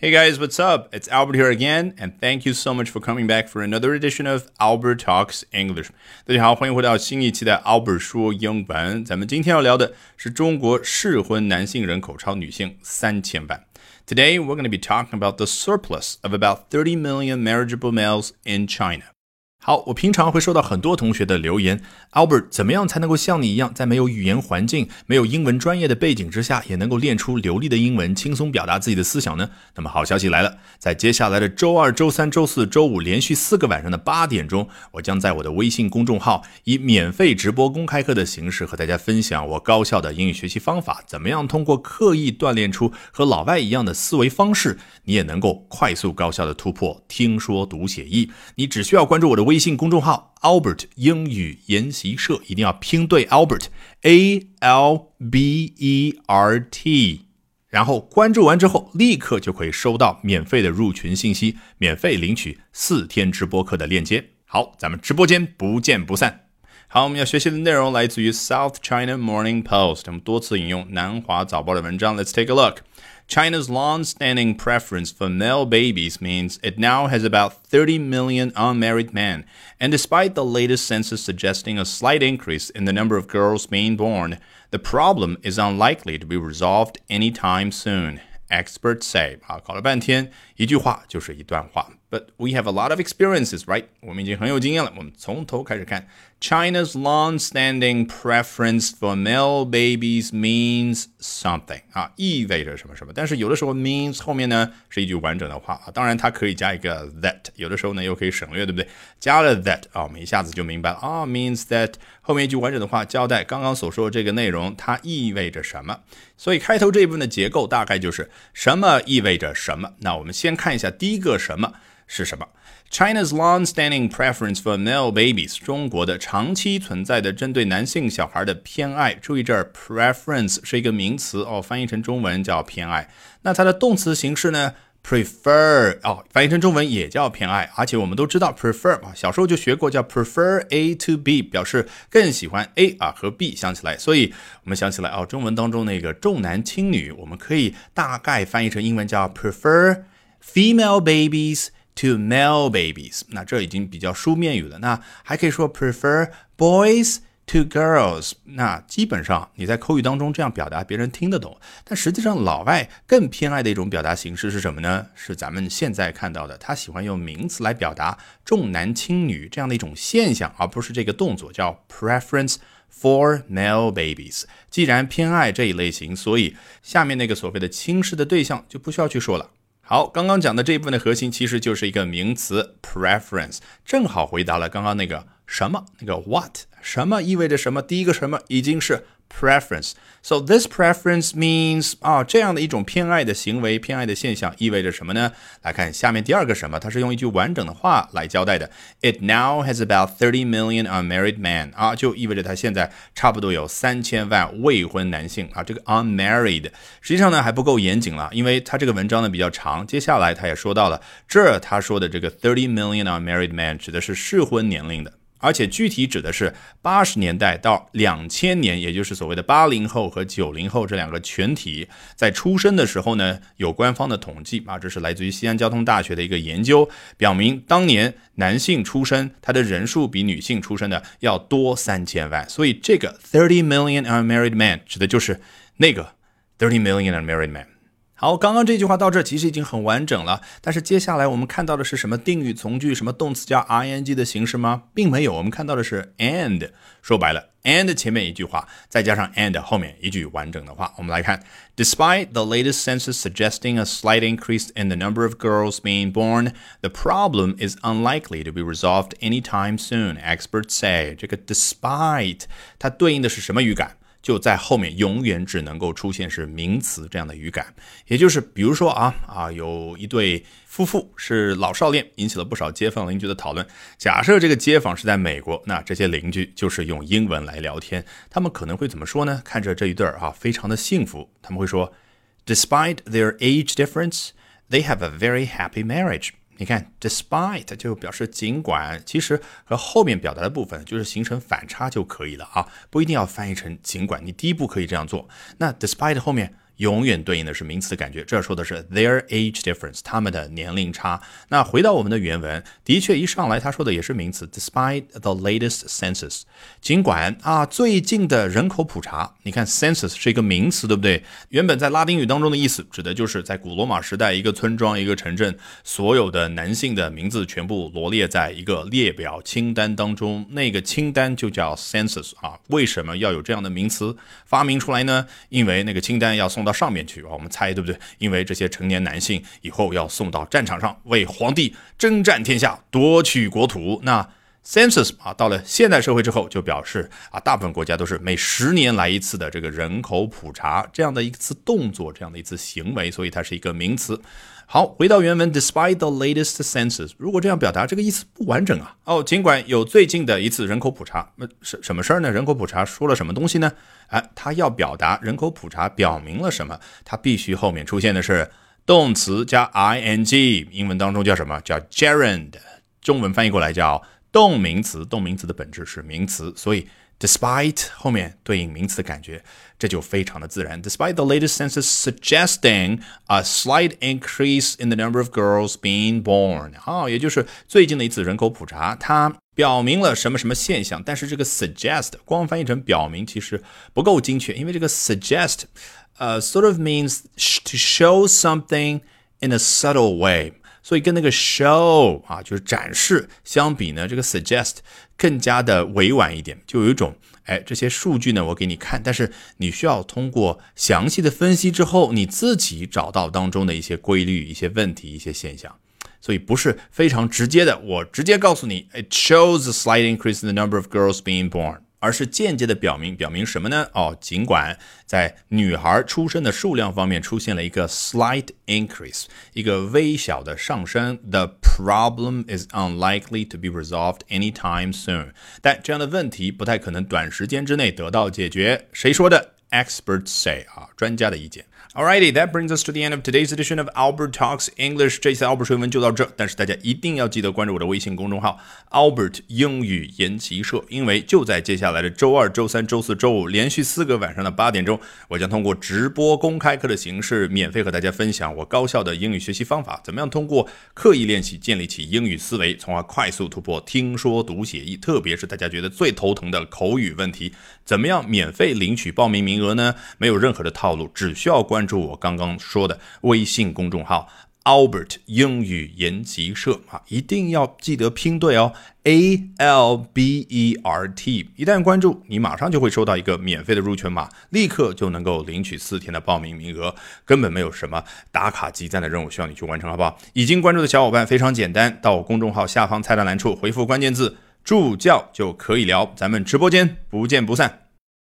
Hey guys, what's up? It's Albert here again, and thank you so much for coming back for another edition of Albert Talks English. 大家好，欢迎回到新一期的 Albert 说英文。咱们今天要聊的是中国适婚男性人口超女性三千万。Today we're going to be talking about the surplus of about 30 million marriageable males in China. 好，我平常会收到很多同学的留言，Albert，怎么样才能够像你一样，在没有语言环境、没有英文专业的背景之下，也能够练出流利的英文，轻松表达自己的思想呢？那么好消息来了，在接下来的周二、周三、周四周五连续四个晚上的八点钟，我将在我的微信公众号以免费直播公开课的形式和大家分享我高效的英语学习方法，怎么样通过刻意锻炼出和老外一样的思维方式，你也能够快速高效的突破听说读写译。你只需要关注我的微。微信公众号 Albert 英语研习社一定要拼对 Albert A L B E R T，然后关注完之后，立刻就可以收到免费的入群信息，免费领取四天直播课的链接。好，咱们直播间不见不散。好，我们要学习的内容来自于 South China Morning Post，我们多次引用南华早报的文章。Let's take a look. China's long-standing preference for male babies means it now has about 30 million unmarried men, and despite the latest census suggesting a slight increase in the number of girls being born, the problem is unlikely to be resolved anytime soon. Experts say 啊，搞了半天，一句话就是一段话。But we have a lot of experiences, right? 我们已经很有经验了。我们从头开始看。China's long-standing preference for male babies means something 啊，意味着什么什么。但是有的时候 means 后面呢是一句完整的话啊，当然它可以加一个 that，有的时候呢又可以省略，对不对？加了 that 啊，我们一下子就明白了啊，means that 后面一句完整的话交代刚刚所说的这个内容它意味着什么。所以开头这一部分的结构大概就是什么意味着什么。那我们先看一下第一个什么是什么。China's long-standing preference for male babies，中国的长期存在的针对男性小孩的偏爱。注意这儿，preference 是一个名词哦，翻译成中文叫偏爱。那它的动词形式呢？prefer 哦，翻译成中文也叫偏爱。而且我们都知道 prefer 嘛，小时候就学过，叫 prefer A to B，表示更喜欢 A 啊和 B 想起来。所以我们想起来哦，中文当中那个重男轻女，我们可以大概翻译成英文叫 prefer female babies。to male babies，那这已经比较书面语了。那还可以说 prefer boys Two girls。那基本上你在口语当中这样表达，别人听得懂。但实际上，老外更偏爱的一种表达形式是什么呢？是咱们现在看到的，他喜欢用名词来表达重男轻女这样的一种现象，而不是这个动作叫 preference for male babies。既然偏爱这一类型，所以下面那个所谓的轻视的对象就不需要去说了。好，刚刚讲的这一部分的核心其实就是一个名词 preference，正好回答了刚刚那个什么那个 what，什么意味着什么？第一个什么已经是。preference. So this preference means 啊，这样的一种偏爱的行为、偏爱的现象意味着什么呢？来看下面第二个什么，它是用一句完整的话来交代的。It now has about thirty million unmarried men 啊，就意味着它现在差不多有三千万未婚男性啊。这个 unmarried 实际上呢还不够严谨了，因为它这个文章呢比较长，接下来他也说到了，这他说的这个 thirty million unmarried men 指的是适婚年龄的。而且具体指的是八十年代到两千年，也就是所谓的八零后和九零后这两个群体在出生的时候呢，有官方的统计啊，这是来自于西安交通大学的一个研究，表明当年男性出生他的人数比女性出生的要多三千万，所以这个 thirty million unmarried men 指的就是那个 thirty million unmarried men。好，刚刚这句话到这其实已经很完整了，但是接下来我们看到的是什么定语从句，什么动词加 ing 的形式吗？并没有，我们看到的是 and。说白了，and 前面一句话，再加上 and 后面一句完整的话。我们来看，Despite the latest census suggesting a slight increase in the number of girls being born, the problem is unlikely to be resolved anytime soon. Experts say，这个 despite 它对应的是什么语感？ 就在后面永远只能够出现是名词这样的语感，也就是比如说啊啊，有一对夫妇是老少恋，引起了不少街坊邻居的讨论。假设这个街坊是在美国，那这些邻居就是用英文来聊天，他们可能会怎么说呢？看着这一对儿啊，非常的幸福，他们会说，Despite their age difference, they have a very happy marriage. 你看，despite 就表示尽管，其实和后面表达的部分就是形成反差就可以了啊，不一定要翻译成尽管。你第一步可以这样做，那 despite 后面永远对应的是名词的感觉。这说的是 their age difference，他们的年龄差。那回到我们的原文，的确一上来他说的也是名词，despite the latest census，尽管啊最近的人口普查，你看 census 是一个名词，对不对？原本在拉丁语当中的意思，指的就是在古罗马时代一个村庄、一个城镇，所有的男性的名字全部罗列在一个列表清单当中，那个清单就叫 census 啊。为什么要有这样的名词发明出来呢？因为那个清单要送到上面去啊，我们猜对不对？因为这些成年男性以后要送到战场上为皇帝征战天下、夺取国土。那 census 啊，到了现代社会之后，就表示啊，大部分国家都是每十年来一次的这个人口普查这样的一次动作，这样的一次行为，所以它是一个名词。好，回到原文，despite the latest census，如果这样表达，这个意思不完整啊。哦，尽管有最近的一次人口普查，那什什么事儿呢？人口普查说了什么东西呢？哎，它要表达人口普查表明了什么？它必须后面出现的是动词加 ing，英文当中叫什么？叫 gerund，中文翻译过来叫动名词。动名词的本质是名词，所以。Despite 后面对应名词的感觉，这就非常的自然。Despite the latest census suggesting a slight increase in the number of girls being born，啊，也就是最近的一次人口普查，它表明了什么什么现象。但是这个 suggest 光翻译成表明其实不够精确，因为这个 suggest，呃，sort of means to show something in a subtle way。 所以跟那个 show 啊，就是展示相比呢，这个 suggest 更加的委婉一点，就有一种，哎，这些数据呢，我给你看，但是你需要通过详细的分析之后，你自己找到当中的一些规律、一些问题、一些现象，所以不是非常直接的，我直接告诉你，it shows a slight increase in the number of girls being born。而是间接的表明，表明什么呢？哦，尽管在女孩出生的数量方面出现了一个 slight increase，一个微小的上升，the problem is unlikely to be resolved anytime soon。但这样的问题不太可能短时间之内得到解决。谁说的？Experts say 啊，专家的意见。Alrighty, that brings us to the end of today's edition of Albert Talks English。这次 Albert 水文就到这，但是大家一定要记得关注我的微信公众号 Albert 英语研习社，因为就在接下来的周二、周三、周四周五连续四个晚上的八点钟，我将通过直播公开课的形式，免费和大家分享我高效的英语学习方法，怎么样通过刻意练习建立起英语思维，从而快速突破听说读写译，特别是大家觉得最头疼的口语问题，怎么样免费领取报名名额呢？没有任何的套只需要关。注我刚刚说的微信公众号 Albert 英语研习社啊，一定要记得拼对哦，A L B E R T。一旦关注，你马上就会收到一个免费的入群码，立刻就能够领取四天的报名名额，根本没有什么打卡集赞的任务需要你去完成，好不好？已经关注的小伙伴非常简单，到我公众号下方菜单栏处回复关键字“助教”就可以聊，咱们直播间不见不散。